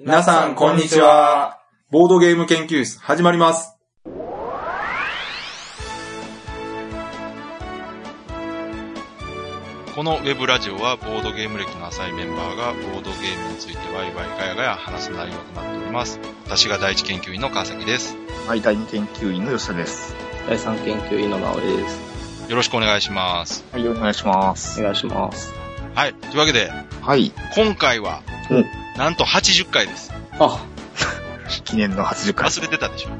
皆さん、こんにちは。ボードゲーム研究室、始まります。このウェブラジオはボードゲーム歴の浅いメンバーがボードゲームについてワイワイガヤガヤ話す内容となっております。私が第一研究員の川崎です。はい、第二研究員の吉田です。第三研究員の直江です。よろしくお願いします。はい、お願いします。お願いします。はい。というわけで、はい、今回はうん、なんと80回です。あ、記念の80回。忘れてたでしょ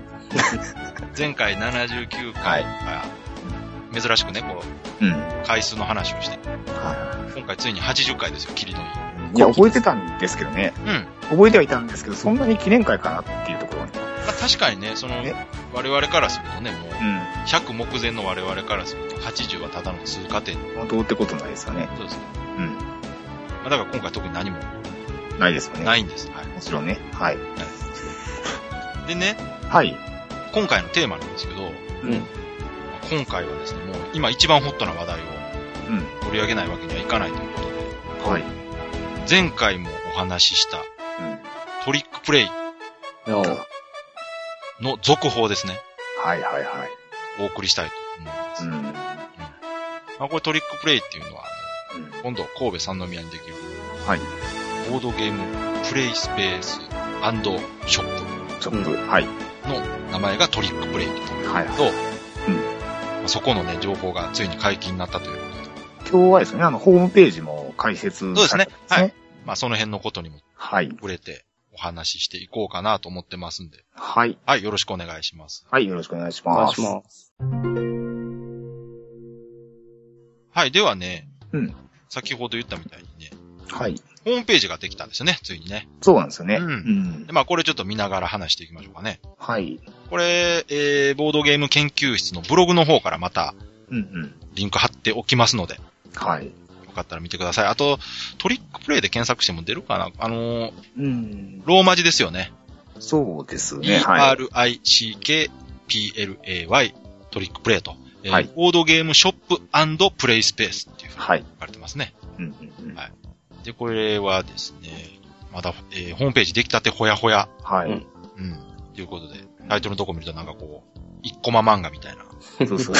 前回79回が、珍しくね、こうん。う、回数の話をして、は今回ついに80回ですよ、キリのいい。い。いや、覚えてたんですけどね。うん。覚えてはいたんですけど、そんなに記念会かなっていうところに。まあ、確かにね、そのえ、我々からするとね、もう、うん。100目前の我々からすると、80はただの通過点。本当ってことないですよね。そうですね。うん。まあ、だから今回特に何もないですよね。。ないいんです。はい。もちろんね。はい。でね、はい。今回のテーマなんですけど、うん。今回はですね、もう今一番ホットな話題をうん。取り上げないわけにはいかないということで、はい。前回もお話ししたうん。トリックプレイおの続報ですね、はいはいはい。お送りしたいと思います。うん。まあ、これトリックプレイっていうのは、うん今度神戸三宮にできるはい。ボードゲームプレイスペースショッショップ。はい。プの名前がトリックプレイと、はい。まあそこのね、情報がついに解禁になったということで、今日はですね、あの、ホームページも開設そうですねされてまあその辺のことにもはい。触れてお話ししていこうかなと思ってますんで、はい。はい、よろしくお願いします。はい。よろしくお願いし願いします。ます。はい、ではね、うん。先ほど言ったみたいにね、はい。ホームページができたんですよね、ついにね。そうなんですよね。うんうんで。まあこれちょっと見ながら話していきましょうかね。はい。これ、えー、ボードゲーム研究室のブログの方からまたうんうん。リンク貼っておきますので、よはい。かったら見てください。あと、トリックプレイで検索しても出るかな？あのーうん。ローマ字ですよね。そうですね。はい。E-R-I-C-K-P-L-A-Y トリックプレイと。えーはいボードゲームショッププレイスペースっていうふうにはい。書かれてますね。うんうんうんはいで、これはですね、まだ、えーホームページ出来たてほやほや。はい。うんうん。ということで、タイトルのとこ見るとなんかこう、一コマ漫画みたいな、そうそう。い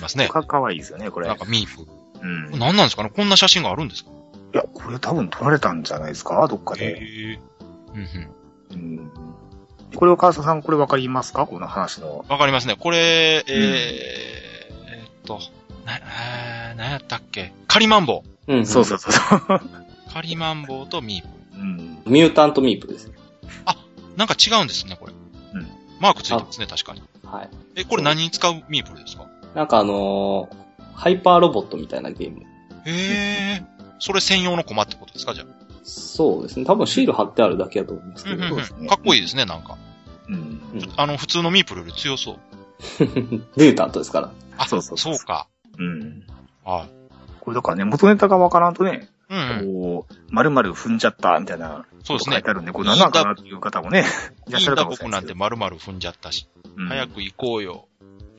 ますね。か、かわいいですよね、これ。なんかミープ。うん。い何なんですかね？こんな写真があるんですか？や、これ多分撮られたんじゃないですか？どっかで。へえ。うんうん。うん。これは川佐さん、これわかりますか？この話の。わかりますね。これ、えー、えーっと、な、えー、何やったっけ？カリマンボウ。うん。そうそうそうそう。カリマンボウとミープ。うん。ミュータントミープです。なんか違うんですね、これ。うん。マークついてますね、確かに。はい。え、これ何に使うミープルですか？なんかあのーハイパーロボットみたいなゲーム。へえ。それ専用のコマってことですかじゃあ？そうですね。多分シール貼ってあるだけだと思いますけど。うんうんそうですねかっこいいですね、なんか。うん。うんあの、普通のミープルより強そう。ミュータントですから。あ、そうそうそうそうか。うん。はい。これだからね、元ネタがわからんとね、うんうん。こう、丸々踏んじゃった、みたいなそうですね書いて。あるんで、これ何なんかなっていう方もね、いらっしゃるかもしれないですけど。僕なんて丸々踏んじゃったし。うん早く行こうよ。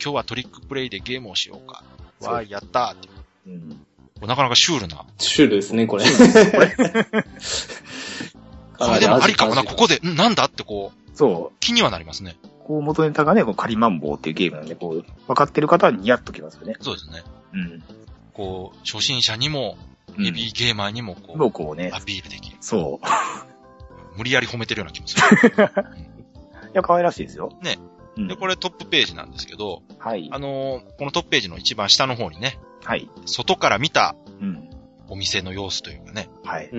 今日はトリックプレイでゲームをしようか。わーい、やったーって。うん。なかなかシュールな。シュールですね、これ。これでもありかもな、ここで、んなんだってこう、そ気にはなりますね。う。こう、元ネタがね、こう、カリマンボウっていうゲームなんで、こう、分かってる方はニヤッときますよね。そうですね。うん。こう、初心者にも、うんヘビーゲーマーにも、こう、もうこうねア、ピールできる。そう。無理やり褒めてるような気もする。いや、可愛らしいですよ。ね。うん。で、これトップページなんですけど、はいあ。のーこのトップページの一番下の方にね、はい。外から見たうん。お店の様子というかね、はい。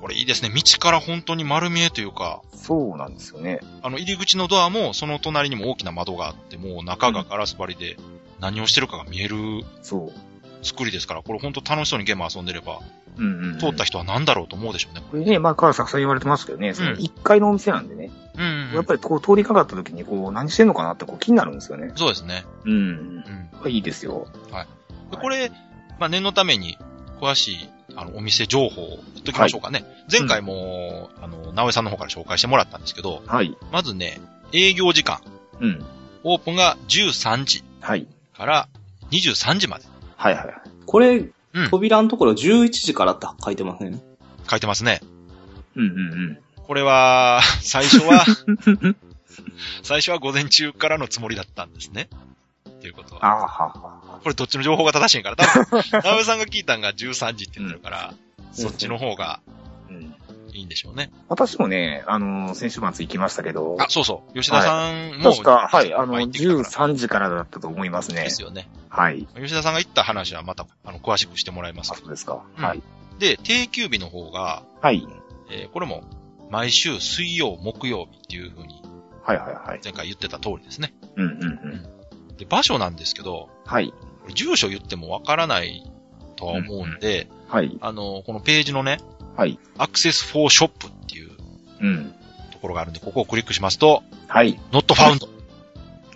これいいですね。道から本当に丸見えというか、そうなんですよね。あの、入り口のドアも、その隣にも大きな窓があって、もう中がガラス張りで、何をしてるかが見えるそう。作りですから、これ本当楽しそうにゲーム遊んでれば、うんうん、うん。通った人は何だろうと思うでしょうね。これね、まあ、川崎さん言われてますけどね、そのうん1階のお店なんでね、うん、やっぱりこう通りかかった時にこう何してんのかなってこう気になるんですよね。そうですね。うん。うん。いいですよ。でこれ、まあ、念のために、詳しい、あの、お店情報を言っときましょうかね。前回も、あの、直江さんの方から紹介してもらったんですけど、はい。まずね、営業時間。うん。オープンが13時はい。から23時まで。はいはい。これ、うん扉のところ11時からって書いてますね。書いてますね。うんうんうん。これは、最初は、最初は午前中からのつもりだったんですね。っていうことは。ああ、はは。これどっちの情報が正しいんから。多分、ナウさんが聞いたんが13時って言ってるから、そっちの方がうん。いいんでしょうね。私もね、あの、先週末行きましたけど、あ、そうそう。吉田さんも、確か、はい、あの、入ってきたから13時からだったと思いますねで。すよね。はい。吉田さんが言った話はまた、あの、詳しくしてもらいます。そうですか。うんはい。で、定休日の方が、はい。えーこれも、毎週水曜、木曜日っていう風にはいはいはい。前回言ってた通りですね。うんうんうん。で、場所なんですけど、はい。住所言ってもわからないとは思うんで、はい。あの、このページのね、はい。アクセスフォーショップっていううん。ところがあるんで、ここをクリックしますと、はい。not found。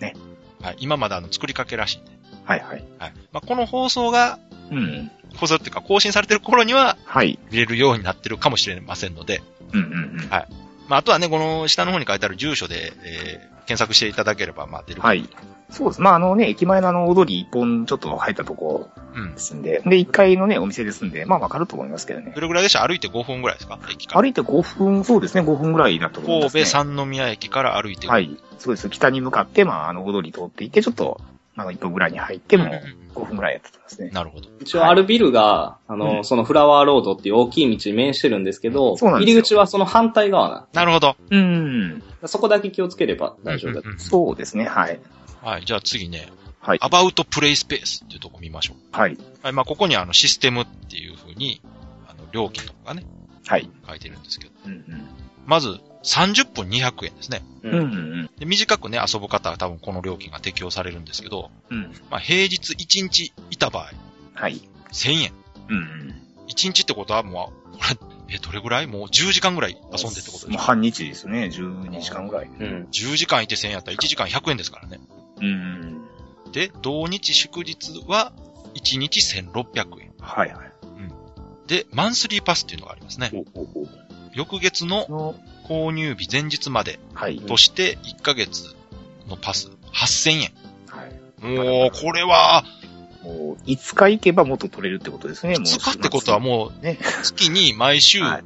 ね。はい。今まだあの作りかけらしいんで。はいはい。はい。まあ、この放送が、うん。放送っていうか更新されてる頃にははい。見れるようになってるかもしれませんので、うんうんうん。はいまあ、あとはね、この下の方に書いてある住所で、えー検索していただければ、まあ、出る。はい。そうです。まあ、あのね、駅前のあの、踊り一本ちょっと入ったとこうんで。すんで、で、1階のね、お店ですんで、まあ、わかると思いますけどねど。れぐらいでした？歩いて5分ぐらいですか？駅から。歩いて5分、そうですね、5分ぐらいだと思います、ね。神戸三宮駅から歩いて5分。はい。そうです。北に向かって、まあ、あの、踊り通っていって、ちょっと、まあ、1分ぐらいに入っても、うんうんうん5分ぐらいやったと思いますね。なるほど。一応あるビルが、あの、うんそのフラワーロードっていう大きい道に面してるんですけど、そうなんですよ入り口はその反対側な。なるほど。うん。そこだけ気をつければ大丈夫だうんうんうんそうですね、はい。はい。じゃあ次ね、はい。About Play Space っていうとこ見ましょう。はい。はい。まあ、ここにあの、システムっていう風に、あの、料金とかがね、はい。書いてるんですけど。うんまず、30分200円ですね。うん。うんうんで短くね、遊ぶ方は多分この料金が適用されるんですけど、うん。うん。まあ、平日1日いた場合、はい。1000円。うんうん。1日ってことはもう、これ、え、どれぐらい？もう10時間ぐらい遊んでってことでしょもう半日ですね。12時間ぐらい。うん。10時間いて1000円やったら1時間100円ですからね。うん。で、同日祝日は1日1600円。はいはい。で、マンスリーパスっていうのがありますね。おおお翌月のの、購入日前日まではい。として1ヶ月のパス8000円。はい。もう、これは、もう、5日行けばもっと取れるってことですね、もう。2日ってことはもう、ね。月に毎週はい。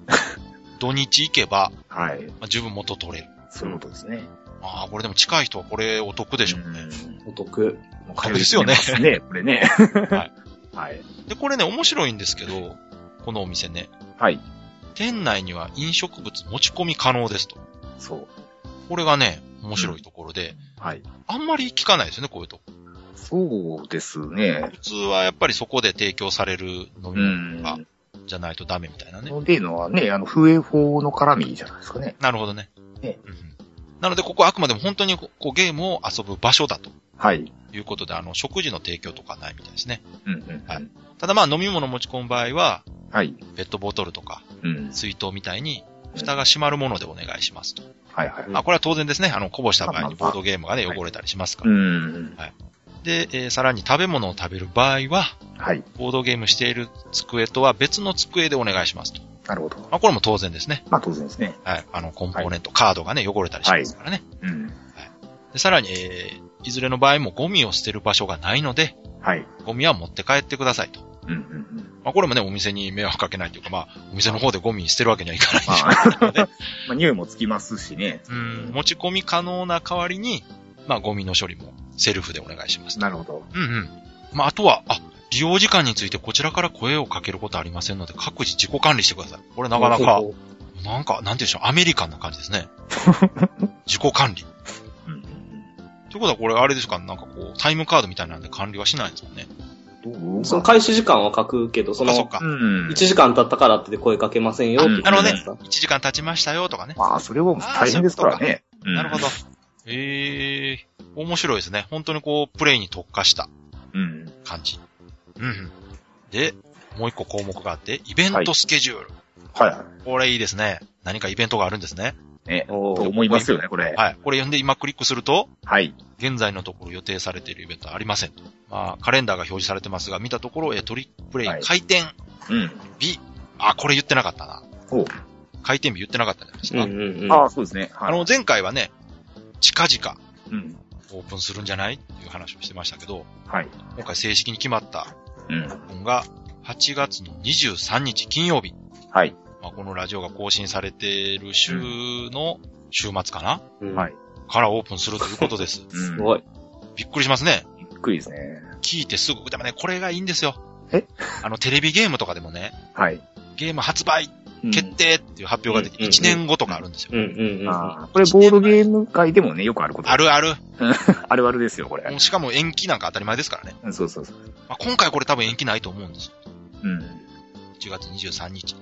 土日行けば、はい。まあ、十分元取れる。そういうことですね。ああ、これでも近い人はこれお得でしょうね。んお得。もう得ですよねね、これね。はい。はい。で、これね、面白いんですけど、このお店ね、はい。店内には飲食物持ち込み可能ですと。そう。これがね、面白いところで、はい。あんまり聞かないですよね、こういうとこ。そうですね。普通はやっぱりそこで提供される飲みう物ん。がじゃないとダメみたいなね。のでのはね、あの、笛法の絡みじゃないですかね。なるほどね。ねうんうんなので、ここはあくまでも本当にこうゲームを遊ぶ場所だとはい。いうことで、あの、食事の提供とかないみたいですね。うんうん。はいただまあ、飲み物持ち込む場合は、はい。ペットボトルとかうん。水筒みたいに、蓋が閉まるものでお願いしますと。はいはい。まあ、これは当然ですね。あの、こぼした場合にボードゲームがね、はい汚れたりしますかうら。ん。で、えーさらに食べ物を食べる場合は、はい。ボードゲームしている机とは別の机でお願いしますと。なるほど。まあ、これも当然ですね。まあ当然ですね。はい。あの、コンポーネント、カードがね、汚れたりしますからね。うん。で、さらに、えーいずれの場合もゴミを捨てる場所がないので、はい。ゴミは持って帰ってくださいと。うんうんうん。まあ、これもね、お店に迷惑かけないというか、まあ、お店の方でゴミ捨てるわけにはいかないでましょうからね。あ、まあ 匂いもつきますしね。うん、持ち込み可能な代わりに、まあ、ゴミの処理もセルフでお願いします。なるほど。うんうん。まあ、あとは、あ、利用時間についてこちらから声をかけることありませんので、各自自己管理してください。これなかなか、なんか、なんていうんでしょう、アメリカンな感じですね。自己管理。うんうんということはこれあれですか？なんかこう、タイムカードみたいなんで管理はしないんですもんね？その開始時間は書くけど、その、か。うん1。時間経ったからって声かけませんよって言ってなるほどねるじゃないですか。1時間経ちましたよとかね。まあ、それは大変ですからね。うんなるほど。。ええー、面白いですね。本当にこう、プレイに特化したうん。感じ。うんうん。で、もう一個項目があって、イベントスケジュール。はいはこれいいですね。何かイベントがあるんですね。い。ね。と思いますよね、これ。はい。これ読んで今クリックすると、はい。現在のところ予定されているイベントはありませんと。まあ、カレンダーが表示されてますが、見たところ、え、トリックプレイはい開店うん。日。あ、これ言ってなかったな。お開店日言ってなかったんじゃないですうんか。うんうん。ああ、そうですね。はい。あの、前回はね、近々うん。オープンするんじゃないっていう話をしてましたけど、はい。今回正式に決まったうん。のが、8月の23日金曜日。はい。まあ、このラジオが更新されてる週の週末かな、うんはい。からオープンするということです。うん。すごい。びっくりしますね。びっくりですね。聞いてすぐ、でもね、これがいいんですよ。え？あの、テレビゲームとかでもね、はい。ゲーム発売うん決定っていう発表ができうん1年後とかあるんですよ。うんうんうん。あーこれボードゲーム界でもね、よくあること。あるある。あるあるですよ、これ。しかも延期なんか当たり前ですからね。うんそうそうそう。まあ、今回これ多分延期ないと思うんですよ。うん。1月23日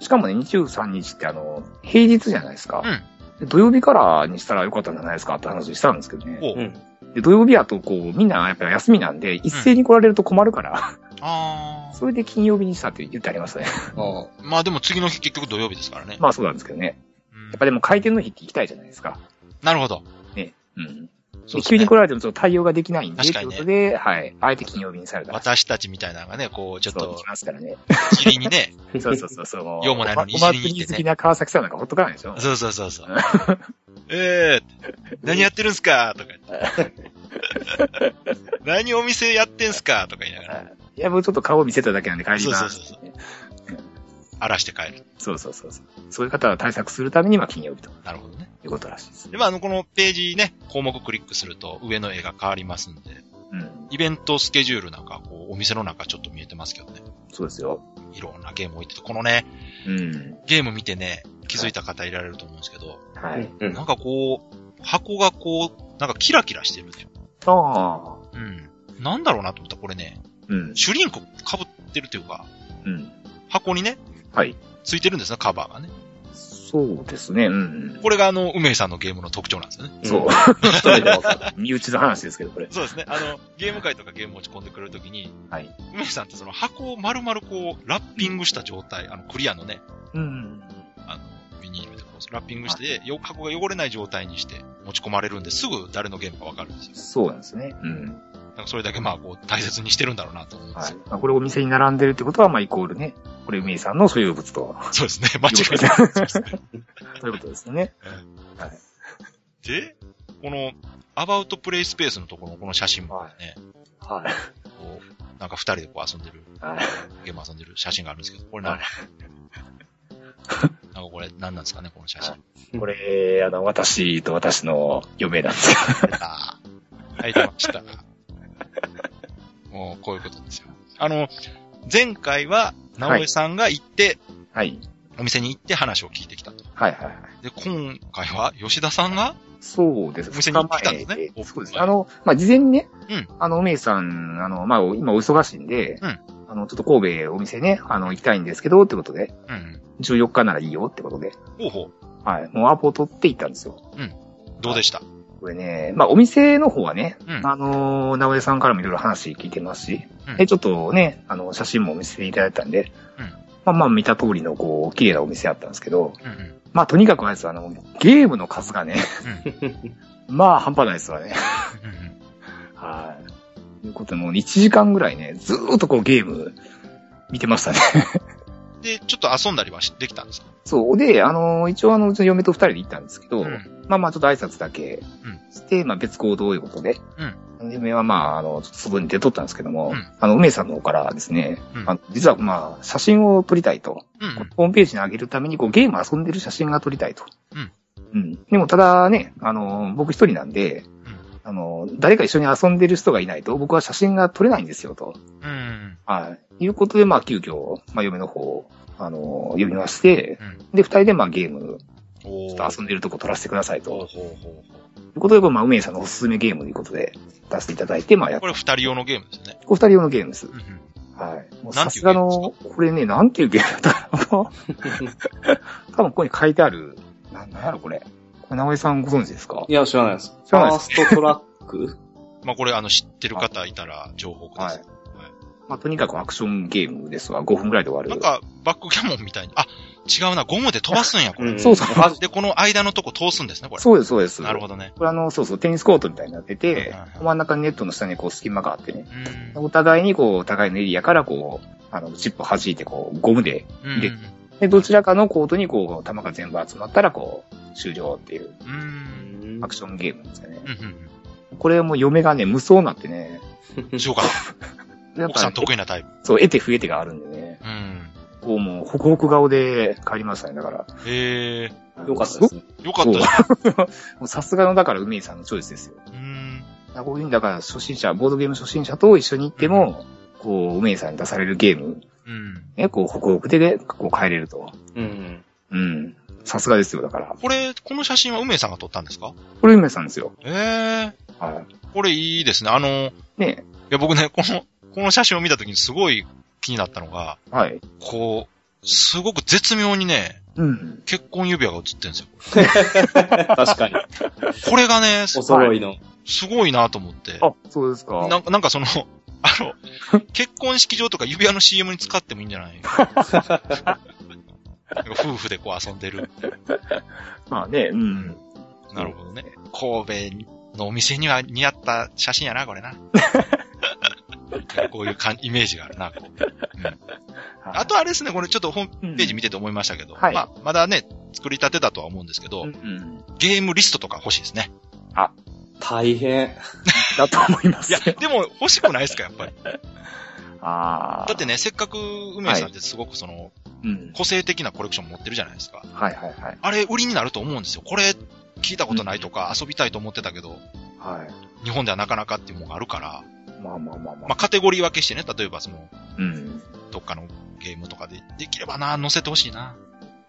しかもね、23日ってあの、平日じゃないですか。うんで土曜日からにしたらよかったんじゃないですかって話したんですけどね。で土曜日やとこう、みんなやっぱり休みなんで、一斉に来られると困るから、あそれで金曜日にしたって言ってありますね。あー。まあでも次の日結局土曜日ですからね。まあそうなんですけどね。うんやっぱでも回転の日って行きたいじゃないですか。なるほど。ね。うん。ね急に来られてもちょっと対応ができないんで、ということで、はい。あえて金曜日にされたら。私たちみたいなのがね、こう、ちょっとそう来、ますからね。霧にね、そうそうそうそう。用もないのにに行ってねお祭り好きな川崎さんなんかほっとかないでしょ。そうそうそうそう。ええ何やってるんすかとか言って。何お店やってんすかとか言いながら、いや、もうちょっと顔見せただけなんで帰ります。そうそうそう荒らして帰る。そうそうそうそう。そういう方は対策するためには金曜日となるほどね。いうことらしいです。で、まあ、あの、このページね、項目クリックすると上の絵が変わりますんで、うん。イベントスケジュールなんか、こう、お店の中ちょっと見えてますけどね。そうですよ。いろんなゲーム置いてて、このね、うん。ゲーム見てね、気づいた方いられると思うんですけど、はい。うん。なんかこう、箱がこう、なんかキラキラしてるんですよ。ああ。うん。なんだろうなと思ったらこれね、うん。シュリンク被ってるというか、うん。箱にね、はい。ついてるんですね、カバーがね。そうですね。うん。これがあの、梅井さんのゲームの特徴なんですよね。そう。身内の話ですけど、これ。そうですね。あの、ゲーム会とかゲーム持ち込んでくれるときに、はい。梅井さんってその箱を丸々こう、ラッピングした状態、あの、クリアのね、うん。あの、ビニールでこう、ラッピングして、よ箱が汚れない状態にして持ち込まれるんで、すぐ誰のゲームかわかるんですよ。そうなんですね。うん。なんかそれだけまあ、こう、大切にしてるんだろうなと思うんですよ。。はいまあ、これお店に並んでるってことは、まあ、イコールね、これ、梅井さんの所有物と、そうですね。間違いない。そういうことですよね。で、この、アバウトプレイスペースのところのこの写真もね、はい。こう、なんか二人でこう遊んでる、はい。ゲーム遊んでる写真があるんですけど、これなんか、なんかこれ何なんですかね、この写真。これ、あの、私と私の嫁なんですけど。ああ、はい、出ました。もう、こういうことですよ。あの、前回は、直江さんが行って、はい。お店に行って話を聞いてきたと。はいはいはい。で、今回は、吉田さんが、そうです。お店に行ってきたんですねそうです。はいあの、まあ、事前にね、うんあの、梅井さん、あの、まあ、今お忙しいんで、うんあの、ちょっと神戸お店ね、あの、行きたいんですけど、ってことで、うん。14日ならいいよってことで、ほうほう。はい。もうアポを取って行ったんですよ。どうでした？これね、まあ、お店の方はね、うんあのー、直江さんからもいろいろ話聞いてますし、うんで、ちょっとね、あの、写真も見せていただいたんで、うんまあまあ見た通りの、こう、綺麗なお店あったんですけど、うんうん。まあとにかくあれですあの、ゲームの数がね、まあ半端ないですわね。はい。ということで、もう1時間ぐらいね、ずーっとこうゲーム見てましたね。で、ちょっと遊んだりはしできたんですか？そう。で、あのー一応あの、うちの嫁と二人で行ったんですけど、うんまあまあちょっと挨拶だけして、まあ別行動ということで、嫁はまあ、あの、ちょっと外に出とったんですけども、うんあの、梅さんの方からですね、うんあの実はまあ、写真を撮りたいと。うんうん。ホームページに上げるために、こう、ゲーム遊んでる写真が撮りたいと。うん。うん。でも、ただね、あの、僕一人なんで、あの、誰か一緒に遊んでる人がいないと、僕は写真が撮れないんですよ、と。うん。うん。はい。いうことで、まあ、急遽、まあ、嫁の方を、あの、呼びまして、うん。で、二人で、まあ、ゲーム、おちょっと遊んでるとこ撮らせてくださいと。いうことで、まあ、梅さんのおすすめゲームということで、出していただいて、まあ、やう。っこれ二人用のゲームですよね。こう二人用のゲームですう。んうん。はい。もうさすがの、これね、なんていうゲームだったかな 多分ここに書いてある、な、なんやろこれ。これ、直江さんご存知ですか？いや、知らないです。知らないですファーストトラック まあこれあの知ってる方いたら情報ください。まあ、とにかくアクションゲームですわ。5分ぐらいで終わる。なんか、バックキャモンみたいに、あ、違うな、ゴムで飛ばすんや、これ。んそうそう で、この間のとこ通すんですね、これ。そうです、そうです。なるほどね。これあの、そうそう、テニスコートみたいになっててうんうん、真ん中にネットの下にこう隙間があってね。うん。お互いにこう、お互いのエリアからこう、あの、チップを弾いてこう、ゴムで、うん。でで、どちらかのコートにこう、球が全部集まったらこう、終了っていううん。アクションゲームですよね。うん。これもう嫁がね、無双になってね、うん。しようかな。やっぱ奥さん得意なタイプ。そう、得て増えてがあるんでね。うん。構もう、ホクホク顔で帰りましたね、だから。へえ、よかったですね。よかった さすがの、だから、梅井さんのチョイスですよ。うーん。だからこういうふうに、だから、初心者、ボードゲーム初心者と一緒に行っても、こう、梅井さんに出されるゲーム、うん。ね、こう、ホクホクで、こう、帰れると。うん。うん。さすがですよ、だから。これ、この写真は梅さんが撮ったんですか？これ梅井さんですよ。ええはこれいいですね。あの、いい。ねや僕ね、この、この写真を見た時にすごい気になったのが、はい。こう、すごく絶妙にね、うん。結婚指輪が写ってるんですよ。確かに。これがね、お揃いの。すごいなと思って。あ、そうですか。なんか、なんかその、あの、結婚式場とか指輪の CM に使ってもいいんじゃない？夫婦でこう遊んでる。まあね、うん。なるほどね。神戸のお店には似合った写真やな、これな。こういうかんイメージがあるな、こう。うんあとあれですね、これちょっとホームページ見てて思いましたけど、はいまあ、まだね、作り立てだとは思うんですけど、うんうん。ゲームリストとか欲しいですね。大変。だと思いますいや、よ。でも欲しくないですか、やっぱり。ああ。だってね、せっかく梅さんってすごくその、うん。個性的なコレクション持ってるじゃないですか。はいはいはい。あれ、売りになると思うんですよ。これ、聞いたことないとか、遊びたいと思ってたけど、はい。日本ではなかなかっていうものがあるから、まあまあまあまあ。まあ、カテゴリー分けしてね、例えばその、うん。どっかのゲームとかで、できればな、載せてほしいな。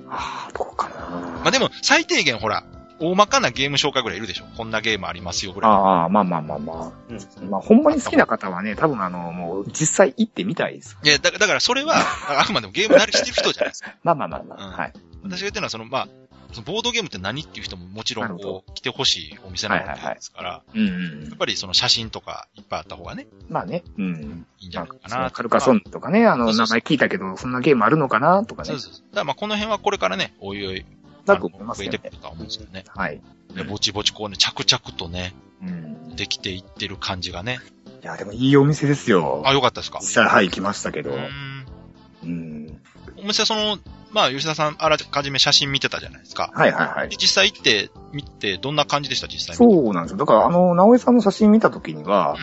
ああ、どうかな。まあ、でも、最低限ほら、大まかなゲーム紹介ぐらいいるでしょ。こんなゲームありますよ、ぐらい。ああ、まあまあまあまうん。あ。まあ、ほんまに好きな方はね、多分あの、もう、実際行ってみたいです。いや、だだからそれは、ああくまでもゲーム慣れしてる人じゃないですか。まあまあまあまあ。うんはい。私が言ってるのは、その、まあ、そのボードゲームって何っていう人ももちろなんこう、来てほしいお店なわけですから、うんうんやっ。ぱりその写真とかいっぱいあった方がね、まあね。うん。いいんじゃまあないかな。カルカソンヌとかね、あの、名前聞いたけど、そんなゲームあるのかなとかねそう。そうそう。だからまあこの辺はこれからね、おいおい、だと思いますよね増えてく。るとは思うんですけどね。はい。でぼちぼちこうね、着々とね、うん。できていってる感じがね。いや、でもいいお店ですよ。あ、よかったですか？実際、はい、行きましたけど。うーん。うん。お店はその、まあ、吉田さんあらかじめ写真見てたじゃないですか。はいはいはいで。実際行って、見て、どんな感じでした、実際に。そうなんですよ。だから、あの、直江さんの写真見たときには、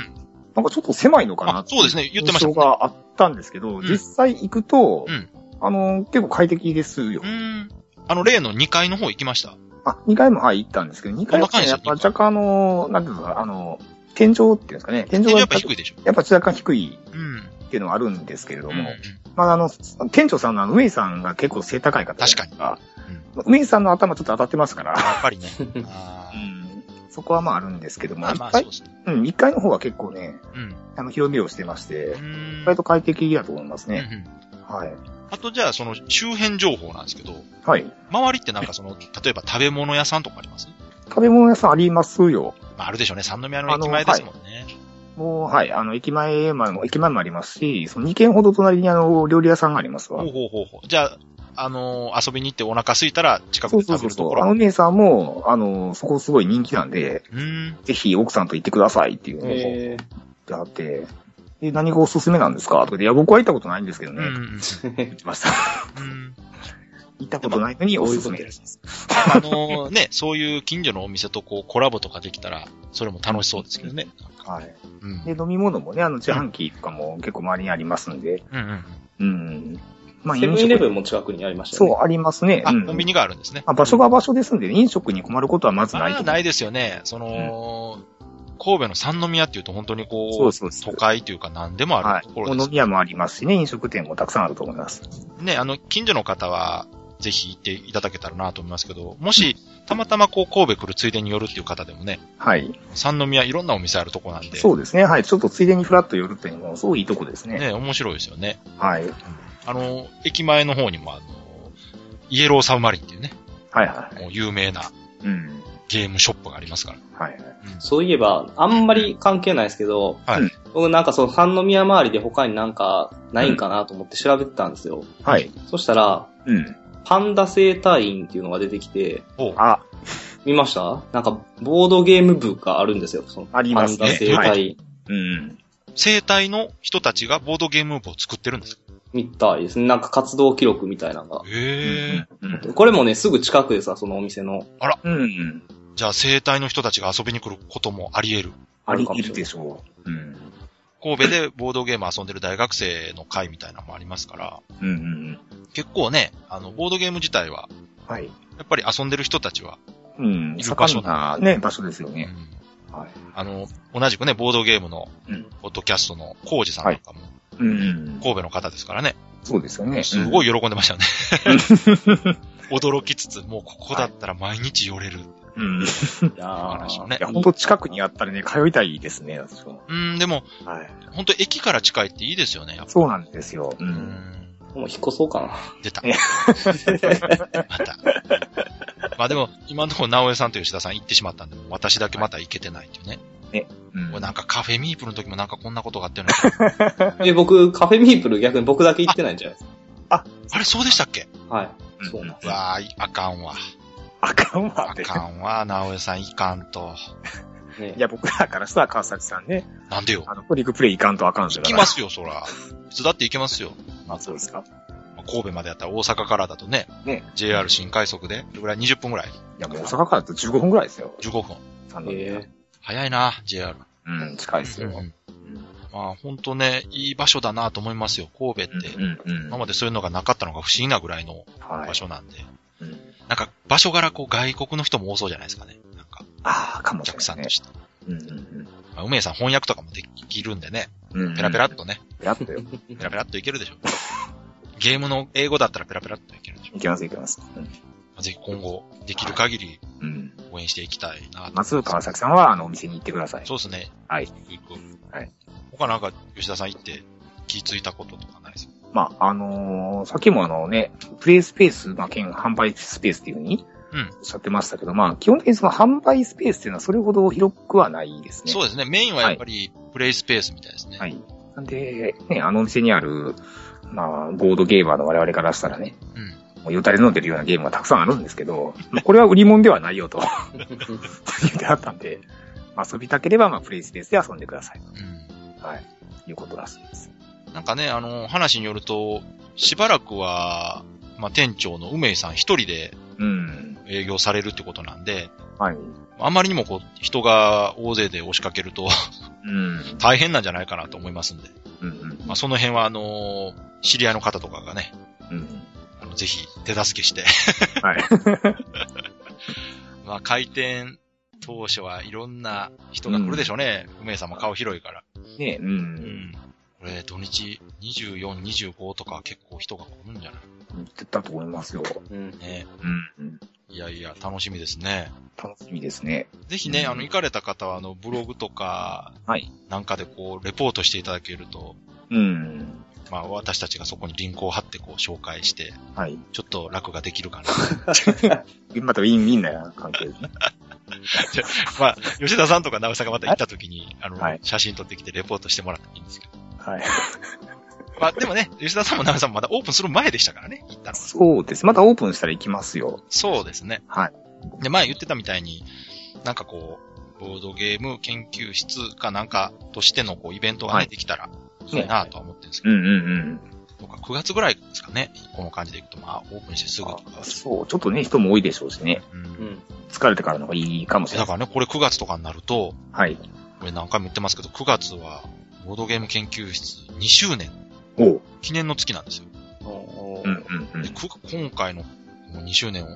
なんかちょっと狭いのかなあそうですね言ってましたがあったんですけど、ん実際行くと、うんあの、結構快適ですよう。ーん。あの、例の2階の方行きました？あ、2回も、はい、行ったんですけど、2回はね、やっぱ若干あの、なんていうのかな、あの、天井っていうんですかね、天井がやっぱ低いでしょ？やっぱ若干低いうん。っていうのはあるんですけれども、うんうんまああの、店長さんのあの、上井さんが結構背高い方確かにに。上井さんの頭ちょっと当たってますから、やっぱりね。あーうんそこはまああるんですけども、まあまあ、1階ね。うん、1階の方は結構ね、うん。あの、広々をしてまして意外と快適だと思いますうんうね。んはい。あと、じゃあ、その、周辺情報なんですけど、はい。周りってなんかその、例えば食べ物屋さんとかあります？食べ物屋さんありますよ。まあ、あるでしょうね。三宮の駅前ですもんね。もう、はい。あの、駅前も、駅前もありますし、その2軒ほど隣にあの、料理屋さんがありますわほう。ほうほうほう。じゃあ、あのー遊びに行ってお腹空いたら近くそうでそうそうそう。食べるところ。あの姉さんも、あの、そこすごい人気なんで、うーん。ぜひ奥さんと行ってくださいっていうのを言っえてあって、で、何がおすすめなんですか？とか言っていや、僕は行ったことないんですけどね。うんうんうん。言ってました。うん行ったことないのにおすすめです。あのね、そういう近所のお店とこうコラボとかできたら、それも楽しそうですけどね。はい。うん。で、飲み物もね、あの、自販機とかも結構周りにありますんで、うんうん。うん。まあ、セブンイレブンンも近くにありましたよね。そう、ありますね。あ、うんコンビニがあるんですね。まあ場所が場所ですんで、飲食に困ることはまずないないですよね。その、神戸の三宮っていうと本当にこう、そうそう都会というか何でもあはいると。ころですお飲み屋もありますしね、飲食店もたくさんあると思います。ね、あの、近所の方は、ぜひ行っていただけたらなと思いますけど、もし、たまたまこう、神戸来るついでに寄るっていう方でもね、はい。三宮いろんなお店あるとこなんで、そうですね。はい。ちょっとついでにフラッと寄るっていうのも、すごいいいとこですね。ね、面白いですよね。はい。あの、駅前の方にもあの、イエローサブマリンっていうね、はいはもう有名ないうん。ゲームショップがありますから。はい。そういえば、あんまり関係ないですけど、はいうん僕なんかその三宮周りで他になんかないんかなと思って調べてたんですよ。はい。そしたら、うん。パンダ生態院っていうのが出てきて、あ、見ました？なんか、ボードゲーム部があるんですよ。そのありますねパンダ生態院。うん。生態の人たちがボードゲーム部を作ってるんですか？みたいですね。なんか活動記録みたいなのが。へえ。うん。これもね、すぐ近くでさ、そのお店の。うん。じゃあ生態の人たちが遊びに来ることもあり得る。ありかもしれないいるでしょう。うん。神戸でボードゲーム遊んでる大学生の会みたいなのもありますから、うんうん結構ね、あの、ボードゲーム自体は、はい。やっぱり遊んでる人たちは、うん。いる場所なね、場所ですよね。うんはい。あの、同じくね、ボードゲームの、うんポッドキャストのコウジさんなんかも、うん。神戸の方ですからね、そうですよね。すごい。い喜んでましたよね。驚きつつ、もうここだったら毎日寄れるうん。いいやー話をねや、。本当近くにあったらね、通いたいですね、私は。うん、でも、はい。本当駅から近いっていいですよね、やっぱ。そうなんですよ。う。うんん。もう引っ越そうかな。出た。え また。まあでも、今のところ、直江さんと吉田さん行ってしまったんで、私だけまた行けてないっていうね。うんなんかカフェミープルの時もなんかこんなことがあったよね。え、僕、カフェミープル逆に僕だけ行ってないんじゃないですあれ、そうでしたっけ？か。はい。うんそうなんですうわー、あかんわ。あかんわあって。かんわ、直江さんいかんと。ねいや、僕らからしたら川崎さんね、なんでよ。あの、トリックプレイいかんとあかんすよ。。行きますすよ、そら。いつだって行けますよ。あ、そうですか。まあ神戸までやったら大阪からだとね、ね JR 新快速で、どれぐらい？20分ぐらいいや、もう大阪からだと15分くらいですよ。?15 分。三宮え早いな、JR。うん、近いですよ。うんまあ、ほんとね、いい場所だなと思いますよ、神戸って。うん、うん。今までそういうのがなかったのが不思議なぐらいのはい場。所なんで。うんなんか、場所柄こう外国の人も多そうじゃないですかね。なんか、ああ、かおもしれないね客さんと。して。うん、うん、まあ、梅さん翻訳とかもできるんでね、うん。うんペラペラっ。とね、ペラッとよ。ペラペラっといけるでしょ。ゲームの英語だったらペラペラっといけるでしょ。いけます、いけます。うんまあぜひ今後、できる限りうん。応援していきたいなと。まず、川崎さんは、あの、お店に行ってください。そうですね。はい。行く。はい。他なんか、吉田さん行って気づいたこととかないですか？まあ、あのーさっきもあのね、プレイスペース、まあ、兼販売スペースっていうふうに、うんおっしゃってましたけど、まあ、基本的にその販売スペースっていうのはそれほど広くはないですね。そうですね。メインはやっぱりプレイスペースみたいですね。はい。なんで、ね、あのお店にある、まあ、ボードゲーマーの我々からしたらね、うん。もうよたれ飲んでるようなゲームがたくさんあるんですけど、まあ、これは売り物ではないよと言ってあったんで、まあ、遊びたければ、まあ、プレイスペースで遊んでください。うん。はい。いうことらしいです。なんかね、あの、話によると、しばらくは、まあ、店長の梅井さん一人でうん。営業されるってことなんで、はい。あんまりにもこう、人が大勢で押しかけるとうん。大変なんじゃないかなと思いますんで、うん。うん。まあ、その辺はあの知り合いの方とかがね、うん。あのぜひ手助けして、はい。まあ、開店当初はいろんな人が来るでしょうね。梅井さんも顔広いから。ねう。うんん。これ、土日24、25とか結構人が来るんじゃない？言ってたと思いますよ。うん。ね。うん。いやいや、楽しみですね。楽しみですね。ぜひね、うんあの、行かれた方は、あの、ブログとか、はい。なんかでこう、レポートしていただけると、うん。まあ、私たちがそこにリンクを貼ってこう、紹介して、はい。ちょっと楽ができるかな。またウィンウィンな関係ですね。まあ、吉田さんとか直江さんがまた行った時に、あの、はい写真撮ってきてレポートしてもらってもいいんですけど。はい。まあ、でもね、吉田さんも直江さんもまだオープンする前でしたからね、行ったのは。そうです。またオープンしたら行きますよ。そうですね。はい。で、前言ってたみたいに、なんかこう、ボードゲーム研究室かなんかとしてのこうイベントがね、はいできたら、いいなとは思ってるんですけど、うんうんうん。とか9月ぐらいですかね、この感じでいくと、まあ、オープンしてすぐとか。そう、ちょっとね、人も多いでしょうしね。うん。うん。疲れてからの方がいいかもしれない。だからね、これ9月とかになると、はい。これ何回も言ってますけど、9月は、ボードゲーム研究室2周年。記念の月なんですよ。おーうんうんうで、今回のこの2周年の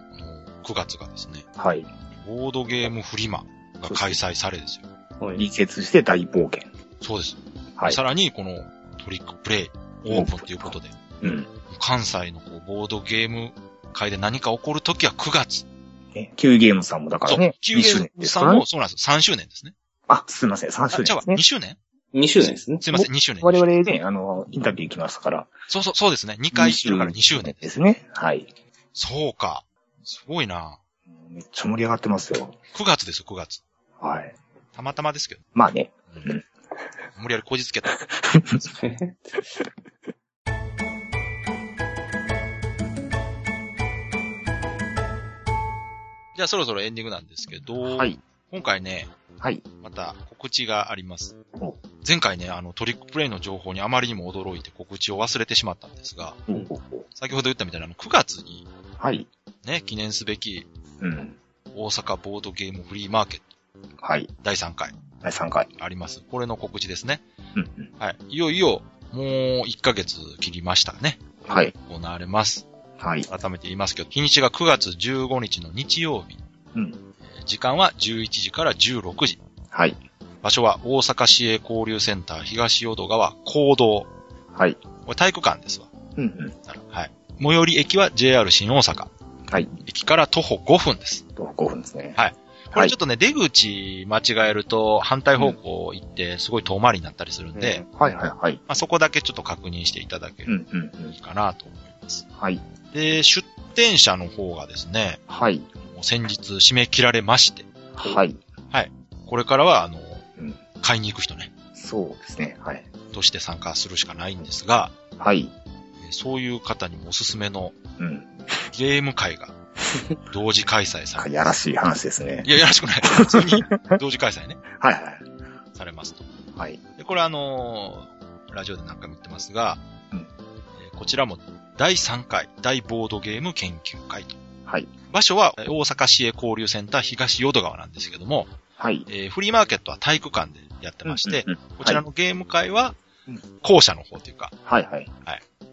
9月がですね、はい。ボードゲームフリマが開催されですよ。はい離結して大冒険。そうです。はい。さらに、このトリックプレイ、オープンということで、うん。関西のこうボードゲーム界で何か起こるときは9月。ね、キューゲームさんもだからね、2周キューゲームさんも。そうなんです。3周年ですね。あ、すいません、3あじゃあ、周年ですね2。周年？2周年ですね。すいません、2周年。我々ね、あの、インタビュー行きましたから。そうそう、そうですね。2回してるから2周年。ですね。はい。そうか。すごいなめっちゃ盛り上がってますよ。9月ですよ、9月。はい。たまたまですけど。まあね。うん無理やりこじつけた。じゃあそろそろエンディングなんですけど、はい。今回ね、はい。また告知がありますお。前回ね、あのトリックプレイの情報にあまりにも驚いて告知を忘れてしまったんですが、ほうほうほう先ほど言ったみたいなあの9月にはい。ね、記念すべきうん。大阪ボードゲームフリーマーケットはい。第3回第3回。あります。これの告知ですね。うんうん。はい。いよいよ、もう1ヶ月切りましたね。はい。行われます。はい。改めて言いますけど、日にちが9月15日の日曜日。うん。えー時間は11時から16時。はい。場所は大阪市営交流センター東淀川行動。はい。これ体育館ですわ。うんうん。はい。最寄り駅は JR 新大阪。はい。駅から徒歩5分です。と5分ですね。はいこれちょっとね、出口間違えると反対方向行ってすごい遠回りになったりするんで、はいはいはい。まあ、そこだけちょっと確認していただけるうんうんうん。といいかなと思います。はい。で、出店者の方がですね、はい。もう先日締め切られまして、はい。これからは、あの、うん買いに行く人ね、そうですね。はい。として参加するしかないんですが、はい。えーそういう方にもおすすめのうん。ゲーム会が 同時開催されやらしい話ですねい。や、やらしくない。普通に同時開催ね、はいはい。されますと。はい。で、これあのーラジオで何回も言ってますが、うんえーこちらも第3回大ボードゲーム研究会と。はい。場所はえー大阪市営交流センター東淀川なんですけども、はい。えーフリーマーケットは体育館でやってまして、うんうんこちらのゲーム会はうん、校舎の方というか、はいはい。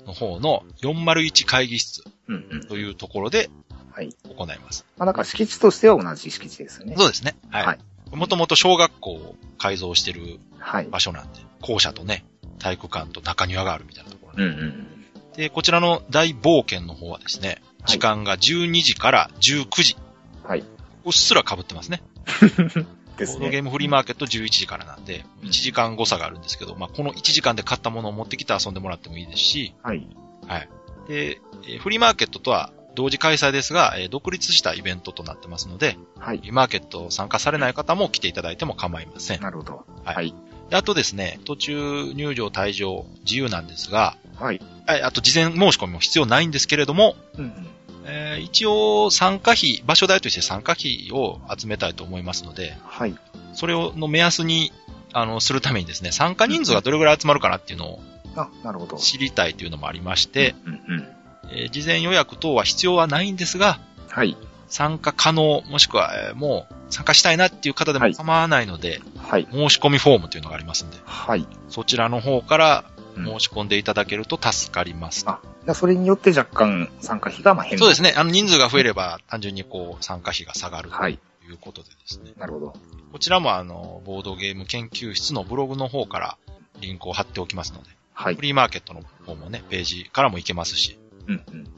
の方の401会議室うんうん。というところではい。行います。まあ、だから敷地としては同じ敷地ですね。そうですね。ははいい。もともと小学校を改造してるはい。場所なんで、校舎とね、体育館と中庭があるみたいなところでうんうん。で、こちらの大冒険の方はですね、はい時間が12時から19時。はい。うっすら被ってますね。ですね。ボードゲームフリーマーケット11時からなんで、うん1時間誤差があるんですけど、まあ、この1時間で買ったものを持ってきて遊んでもらってもいいですし、はい。はい。で、えーフリーマーケットとは同時開催ですが、えー独立したイベントとなってますので、はいフ。リーマーケット参加されない方も来ていただいても構いません。なるほど。はいはい。であとですね、途中入場退場自由なんですが、はい。はいあと事前申し込みも必要ないんですけれども、うんうん。えー一応参加費、場所代として参加費を集めたいと思いますので、はい。それをの目安に、あの、するためにですね、参加人数がどれぐらい集まるかなっていうのをあ、なるほど。知りたいというのもありまして、うんうん。えー事前予約等は必要はないんですが、はい。参加可能、もしくは、えーもう参加したいなっていう方ではいも構わないので、はい。申し込みフォームというのがありますんで、はい。そちらの方からうん申し込んでいただけると助かります。あ、じゃあそれによって若干参加費がまあ変そうですね。あの人数が増えれば単純にこう参加費が下がるとはい。いうことでですね。なるほど。こちらもあの、ボードゲーム研究室のブログの方からリンクを貼っておきますので、はいフ。リーマーケットの方もね、ページからも行けますし。うんうん。で、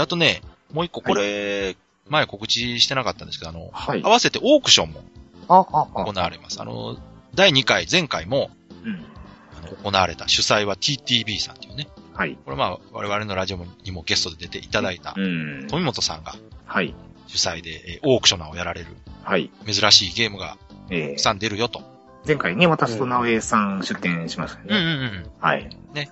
あとね、もう一個、これ、前告知してなかったんですけど、あの、はい合。わせてオークションもあ、あ、あ。行われます。あの、第2回、前回も、うん。行われた主催は TTB さんっていうね。はい。これまあ、我々のラジオにもゲストで出ていただいたうん。富本さんがはい。主催で、えーオークショナーをやられるはい。珍しいゲームがえーたくさん出るよと。前回ね、私と直江さん出展しましたうんうんね。うん。はい。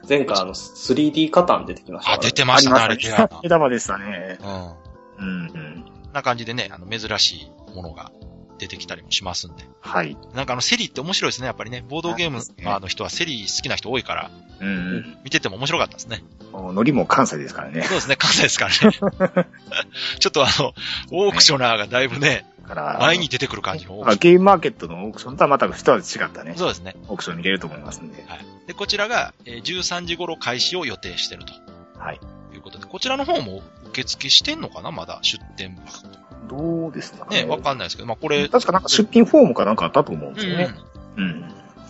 前回あの、3D カタン出てきましたね。出てましたね、あれ。枝葉でしたね。うん。うんうん。な感じでね、あの、珍しいものが出てきたりもしますんで。はい。なんかあの、セリって面白いですね、やっぱりね。ボードゲームの人はセリ好きな人多いから、うんうん。見てても面白かったですね。ノリも関西ですからね。そうですね、関西ですからね。ちょっとあの、オークショナーがだいぶね、前に出てくる感じのオークシまあゲームマーケットのオークションとはまた一味違ったね。そうですね。オークション見れると思いますんで。はい。で、こちらが、えー13時頃開始を予定してるとはい。いうことで、こちらの方も受付してんのかな？まだ出店どうですかね、わかんないですけど、まあこれ、確かなんか出品フォームかなんかあったと思うんうんうん。ですよね。うん。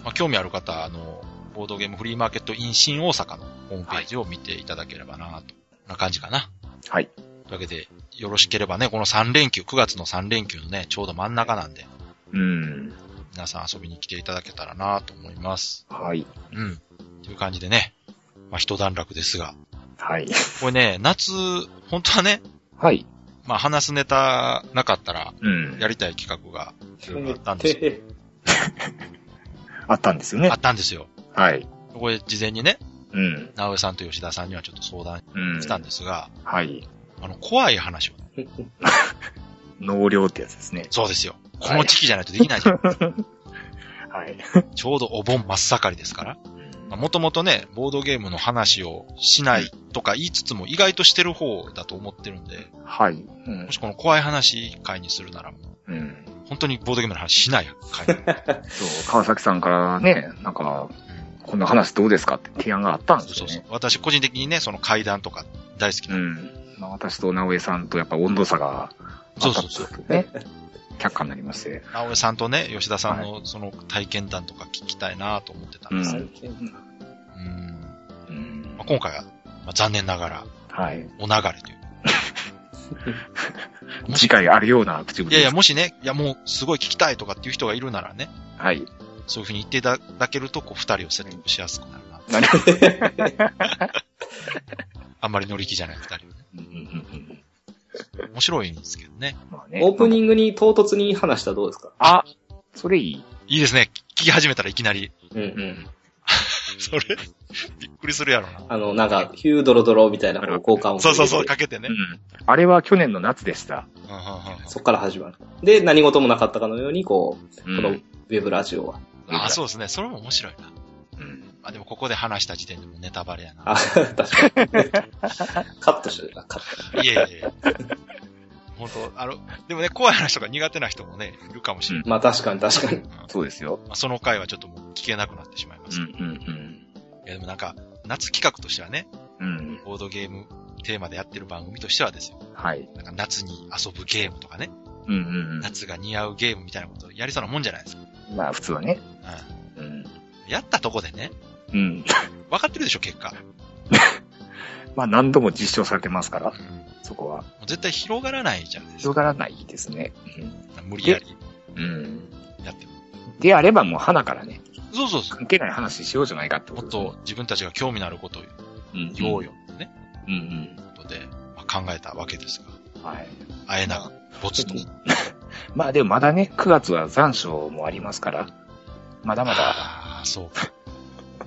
まあ興味ある方、あの、ボードゲームフリーマーケット in 新大阪のホームページを見ていただければな、と。な感じかな。はい。というわけで、よろしければね、この3連休、9月の3連休のね、ちょうど真ん中なんで、うん。皆さん遊びに来ていただけたらなと思います。はい。うん。という感じでね、まあ一段落ですが、はい。これね、夏、本当はね、はい。まあ話すネタなかったら、うん。やりたい企画があったんですよ。であったんですよねあ。ったんですよ。はい。これ事前にね、うん。直江さんと吉田さんにはちょっと相談うん。したんですが、はい。あの、怖い話を、納涼ってやつですね。そうですよ。この時期じゃないとできないじゃん。はい。ちょうどお盆真っ盛りですから。もともとね、ボードゲームの話をしないとか言いつつも意外としてる方だと思ってるんで、はい。うんもしこの怖い話会にするならもう、うん。本当にボードゲームの話しない会。そう、川崎さんからね、なんか、こんな話どうですかって提案があったんですよね。そうそうそう。私個人的にね、その階段とか大好きな。うん。まあ、私と直江さんとやっぱ温度差があったんですよね。却下になりまして。直江さんとね、吉田さんのその体験談とか聞きたいなと思ってたんですよ。うん。うんまあ、今回は、まあ、残念ながら、はい。お流れという。次回あるような口ぶりいやいや。もしね、いやもうすごい聞きたいとかっていう人がいるならね、はい。そういうふうに言っていただけると、こう、二人をセットしやすくなるな。あんまり乗り気じゃない二人をね。面白いんですけどね。まあねオープニングに唐突に話したらどうですか？あ、それいい。いいですね。聞き始めたらいきなり。うんうん。それ、びっくりするやろな。あの、なんか、ヒュードロドロみたいなこう交換を。そうそうそう、かけてねう。ん。あれは去年の夏でした。うんうんうんそっから始まる。で、何事もなかったかのように、こう、うんこのウェブラジオは。あ、そうですね。それも面白いな。うん。あ、でもここで話した時点でもうネタバレやな。あ、確かに。カットしてるな、カット。いえいえいえ。本当あの、でもね、怖い話とか苦手な人もね、いるかもしれない。まあ確かに確かに。うんそうですよ。まあ、その回はちょっともう聞けなくなってしまいます。うんいうんやでもなんか、夏企画としてはね、うん。うん。ボードゲームテーマでやってる番組としてはですよ。はい。なんか夏に遊ぶゲームとかね、うんうん夏が似合うゲームみたいなことをやりそうなもんじゃないですか。うん。まあ普通はね。うん。うん。やったとこでね、うん。分かってるでしょ、結果。まあ何度も実証されてますからう、ん。もそこは。う絶対広がらないじゃないです広か。がらないですね。無理やりうん。うん。やっても。であればもう花からね、そうそうそう。関係ない話しようじゃないかってこもっと自分たちが興味のあることをうん言おうよね、うんうん。ことで、まあ、考えたわけですが、はい。あえなく、ぼつと。まあでもまだね、9月は残暑もありますから、まだまだ、ああ、そうか。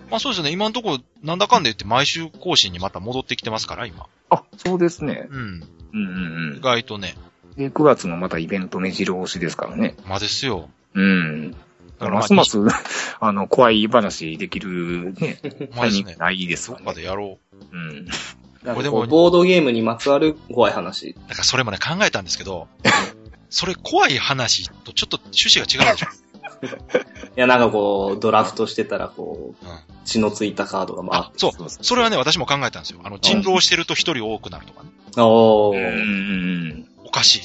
まあそうですよね。今のところ、なんだかんだ言って毎週更新にまた戻ってきてますから、今。あ、そうですね。うん。うんうん意外とね、うん。で、9月のまたイベント目白押しですからね。まあですよ。うん。だからますます、あの、怖い話できるね。タイミングないですわねどっか。でやろう。うん。これでもボードゲームにまつわる怖い話。だからそれもね、考えたんですけど、それ怖い話とちょっと趣旨が違うでしょ。いや、なんかこう、ドラフトしてたら、こううん、血のついたカードが回っ、あそう。それはね、私も考えたんですよ。あの、人狼してると一人多くなるとかね。おー、うん。おかしい。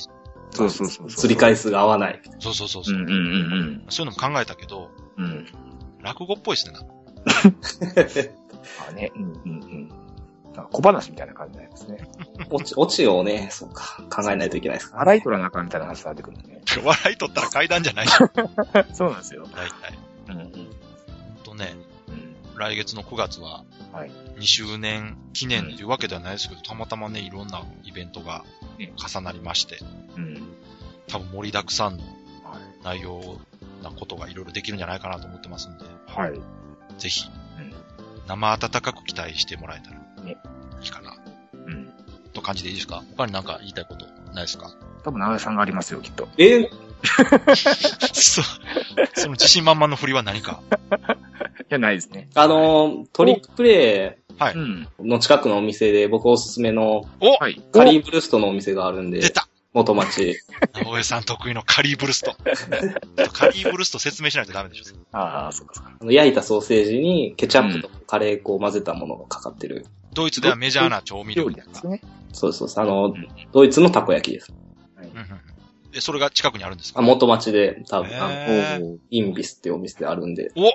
そうそうそう。釣り回数が合わない。そうそうそうそうう、んうんうんそういうのも考えたけど、うん。うん。落語っぽいですね。あね、うんうんうん。なんか小話みたいな感じになりますね。落ち、落ちをね、そうか、考えないといけないですから。洗い取らなあかんみたいな話が出てくるね。笑い取ったら階段じゃないし。そうなんですよ。大体。うんうん。とね、うん。来月の9月は、はい。2周年記念というわけではないですけど、たまたまね、いろんなイベントがね重なりまして、うん。多分盛りだくさんのはい。内容なことがいろいろできるんじゃないかなと思ってますんで、はい。ぜひうん、生温かく期待してもらえたらねいいかな、うん。と感じでいいですか？他になんか言いたいことないですか？多分、長井さんがありますよ、きっと。え？そその自信満々の振りは何か？いや、ないですね。あのー、トリックプレはい。うん。イの近くのお店で僕おすすめのお、はい。カリーブルストのお店があるんで出、た元町。直江さん得意のカリーブルスト。カリーブルスト説明しないとダメでしょ。ああ、そうかそうか。あの焼いたソーセージにケチャップとカレー粉を混ぜたものがかかってる。ドイツではメジャーな調味料料ですか理なんですね。そうそうそう。あのん、ドイツのたこ焼きです。うんうんうんで、それが近くにあるんですか？あ元町で多分、へあのインビスっていうお店であるんで、お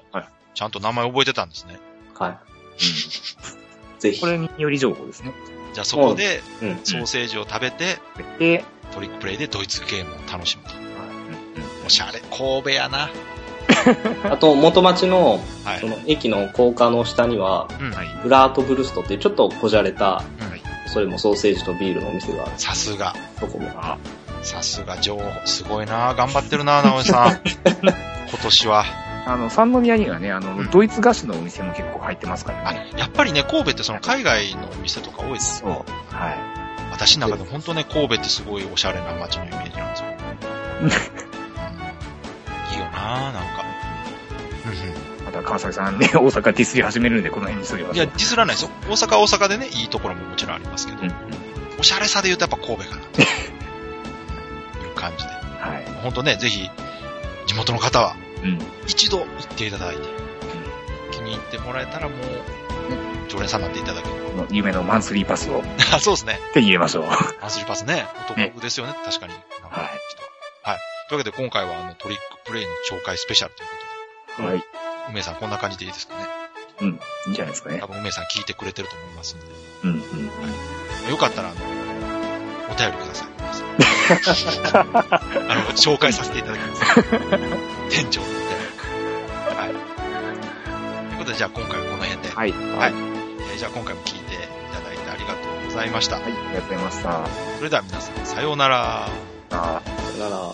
ちゃんと名前覚えてたんですね。はい。ぜひこ。れにより情報ですね。じゃあそこでうん。ソーセージを食べて、で、トリックプレイでドイツゲームを楽しむと。うんおしゃれ。神戸やな。あと、元町の、はいそ。の駅の高架の下には、うんはい。ブラートブルストっていうちょっとこじゃれた、うんそれもソーセージとビールのお店があるさすが。とこも。あ、さすが情報。すごいな頑張ってるな直江さん。今年は。あの、三宮にはね、あの、うんドイツ菓子のお店も結構入ってますからあね。、やっぱりね、神戸ってその海外のお店とか多いですそう。よ。は私の中で本当ね、神戸ってすごいおしゃれな街のイメージなんですよ。うんいいよななんか。また川崎さんね、大阪ディスり始めるんで、この辺にしときまいや、ディスらないですよ。大阪は大阪でね、いいところももちろんありますけど、うんうん。おしゃれさで言うとやっぱ神戸かな。感じで。はい。本当ね、ぜひ、地元の方は、うん。一度行っていただいて、気に行ってもらえたらもう、常連さんになっていただける。この夢のマンスリーパスをあ、そうですね。手に入れましょう。はマンスリーパスね。お得ねですよね、確かに。い。人は。はい。というわけで今回はあのトリックプレイの紹介スペシャルということで、はい。梅さんこんな感じでいいですかね。うん。いいんじゃないですかね多。分梅さん聞いてくれてると思いますんで。うん、うん。よかったら、あの、お便りください。あの、紹介させていただきます。店長のお便り。はい。ということで、じゃあ今回はこの辺で。はい。はいえーじゃあ今回も聞いていただいてありがとうございました。はい。ありがとうございました。それでは皆さん、さようなら。あーだから、